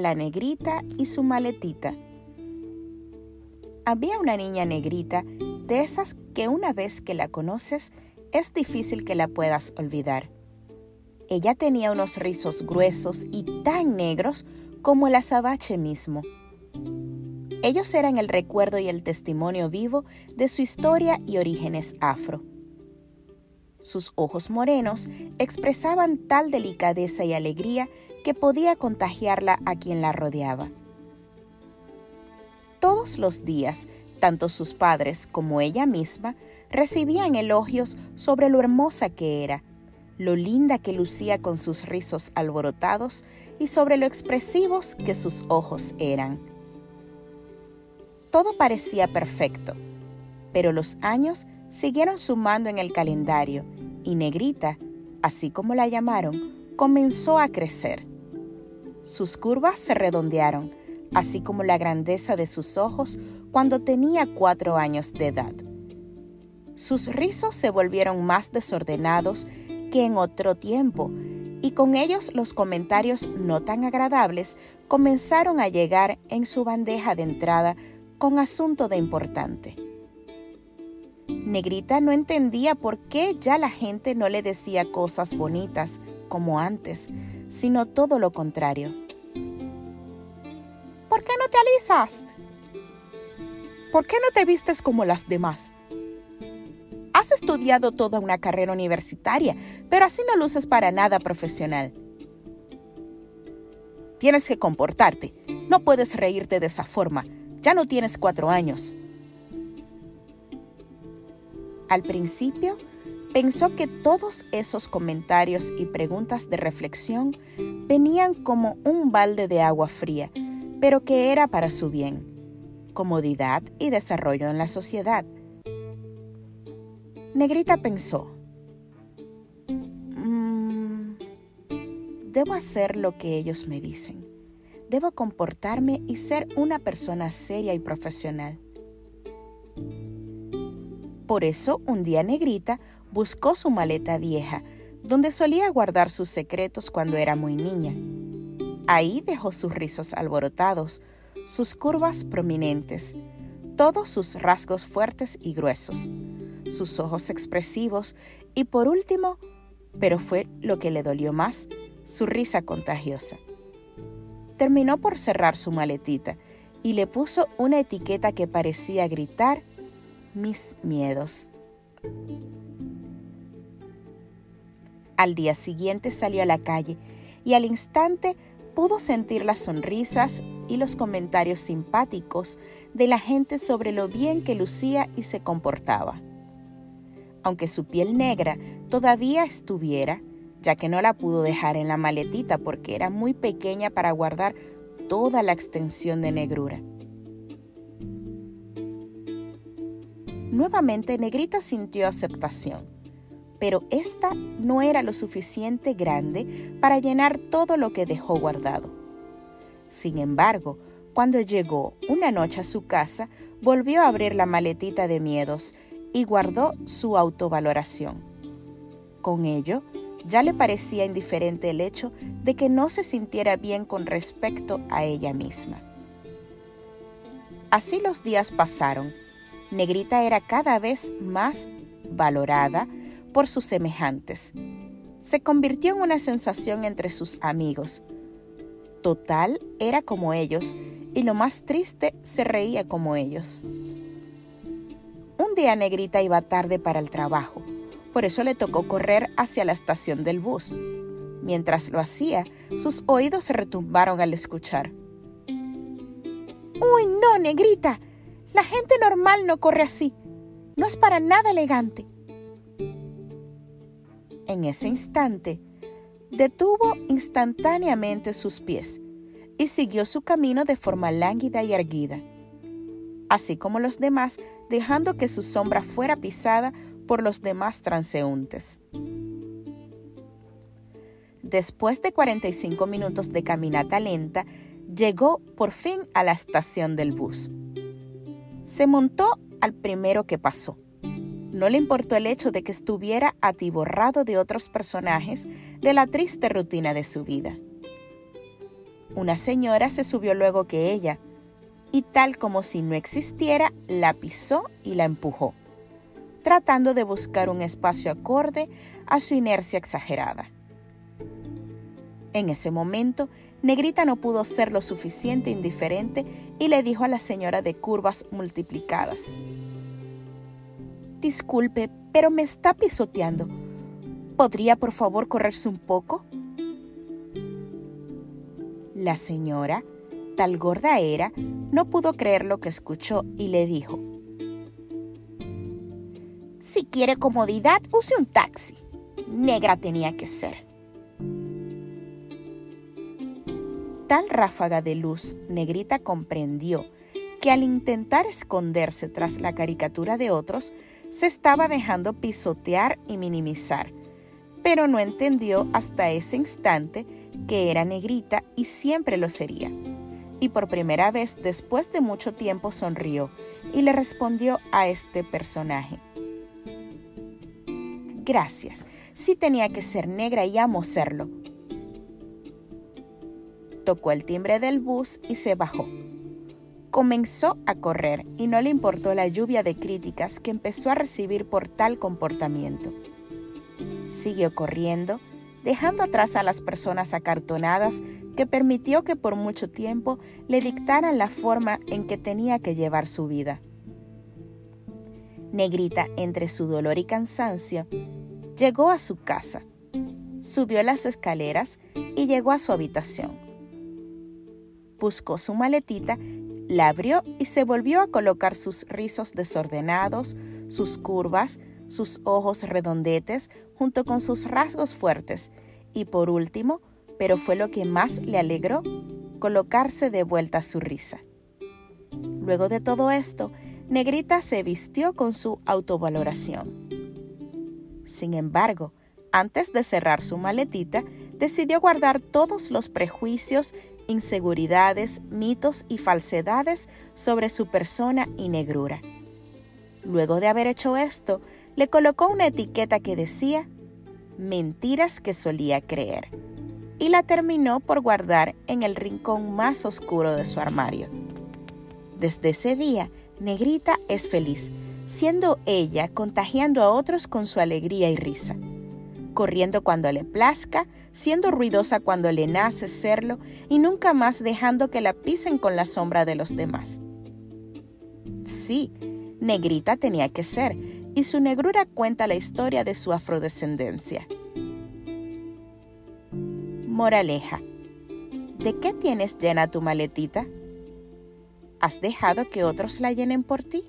la negrita y su maletita. Había una niña negrita de esas que una vez que la conoces es difícil que la puedas olvidar. Ella tenía unos rizos gruesos y tan negros como el azabache mismo. Ellos eran el recuerdo y el testimonio vivo de su historia y orígenes afro. Sus ojos morenos expresaban tal delicadeza y alegría que podía contagiarla a quien la rodeaba. Todos los días, tanto sus padres como ella misma recibían elogios sobre lo hermosa que era, lo linda que lucía con sus rizos alborotados y sobre lo expresivos que sus ojos eran. Todo parecía perfecto, pero los años siguieron sumando en el calendario y Negrita, así como la llamaron, comenzó a crecer. Sus curvas se redondearon, así como la grandeza de sus ojos cuando tenía cuatro años de edad. Sus rizos se volvieron más desordenados que en otro tiempo, y con ellos los comentarios no tan agradables comenzaron a llegar en su bandeja de entrada con asunto de importante. Negrita no entendía por qué ya la gente no le decía cosas bonitas como antes, sino todo lo contrario. ¿Por qué no te alisas? ¿Por qué no te vistes como las demás? Has estudiado toda una carrera universitaria, pero así no luces para nada profesional. Tienes que comportarte. No puedes reírte de esa forma. Ya no tienes cuatro años. Al principio, pensó que todos esos comentarios y preguntas de reflexión venían como un balde de agua fría, pero que era para su bien, comodidad y desarrollo en la sociedad. Negrita pensó, mm, debo hacer lo que ellos me dicen, debo comportarme y ser una persona seria y profesional. Por eso, un día Negrita buscó su maleta vieja, donde solía guardar sus secretos cuando era muy niña. Ahí dejó sus rizos alborotados, sus curvas prominentes, todos sus rasgos fuertes y gruesos, sus ojos expresivos y por último, pero fue lo que le dolió más, su risa contagiosa. Terminó por cerrar su maletita y le puso una etiqueta que parecía gritar mis miedos. Al día siguiente salió a la calle y al instante pudo sentir las sonrisas y los comentarios simpáticos de la gente sobre lo bien que lucía y se comportaba. Aunque su piel negra todavía estuviera, ya que no la pudo dejar en la maletita porque era muy pequeña para guardar toda la extensión de negrura. Nuevamente Negrita sintió aceptación, pero esta no era lo suficiente grande para llenar todo lo que dejó guardado. Sin embargo, cuando llegó una noche a su casa, volvió a abrir la maletita de miedos y guardó su autovaloración. Con ello, ya le parecía indiferente el hecho de que no se sintiera bien con respecto a ella misma. Así los días pasaron Negrita era cada vez más valorada por sus semejantes. Se convirtió en una sensación entre sus amigos. Total era como ellos y lo más triste se reía como ellos. Un día Negrita iba tarde para el trabajo, por eso le tocó correr hacia la estación del bus. Mientras lo hacía, sus oídos se retumbaron al escuchar. ¡Uy, no, Negrita! La gente normal no corre así. No es para nada elegante. En ese instante, detuvo instantáneamente sus pies y siguió su camino de forma lánguida y erguida, así como los demás, dejando que su sombra fuera pisada por los demás transeúntes. Después de 45 minutos de caminata lenta, llegó por fin a la estación del bus. Se montó al primero que pasó. No le importó el hecho de que estuviera atiborrado de otros personajes de la triste rutina de su vida. Una señora se subió luego que ella, y tal como si no existiera, la pisó y la empujó, tratando de buscar un espacio acorde a su inercia exagerada. En ese momento, Negrita no pudo ser lo suficiente indiferente y le dijo a la señora de curvas multiplicadas, Disculpe, pero me está pisoteando. ¿Podría por favor correrse un poco? La señora, tal gorda era, no pudo creer lo que escuchó y le dijo, Si quiere comodidad, use un taxi. Negra tenía que ser. Tal ráfaga de luz, Negrita comprendió que al intentar esconderse tras la caricatura de otros, se estaba dejando pisotear y minimizar, pero no entendió hasta ese instante que era negrita y siempre lo sería. Y por primera vez después de mucho tiempo sonrió y le respondió a este personaje. Gracias, sí tenía que ser negra y amo serlo, tocó el timbre del bus y se bajó. Comenzó a correr y no le importó la lluvia de críticas que empezó a recibir por tal comportamiento. Siguió corriendo, dejando atrás a las personas acartonadas que permitió que por mucho tiempo le dictaran la forma en que tenía que llevar su vida. Negrita, entre su dolor y cansancio, llegó a su casa, subió las escaleras y llegó a su habitación buscó su maletita, la abrió y se volvió a colocar sus rizos desordenados, sus curvas, sus ojos redondetes, junto con sus rasgos fuertes. Y por último, pero fue lo que más le alegró, colocarse de vuelta su risa. Luego de todo esto, Negrita se vistió con su autovaloración. Sin embargo, antes de cerrar su maletita, decidió guardar todos los prejuicios inseguridades, mitos y falsedades sobre su persona y negrura. Luego de haber hecho esto, le colocó una etiqueta que decía mentiras que solía creer y la terminó por guardar en el rincón más oscuro de su armario. Desde ese día, Negrita es feliz, siendo ella contagiando a otros con su alegría y risa corriendo cuando le plazca, siendo ruidosa cuando le nace serlo y nunca más dejando que la pisen con la sombra de los demás. Sí, negrita tenía que ser, y su negrura cuenta la historia de su afrodescendencia. Moraleja. ¿De qué tienes llena tu maletita? ¿Has dejado que otros la llenen por ti?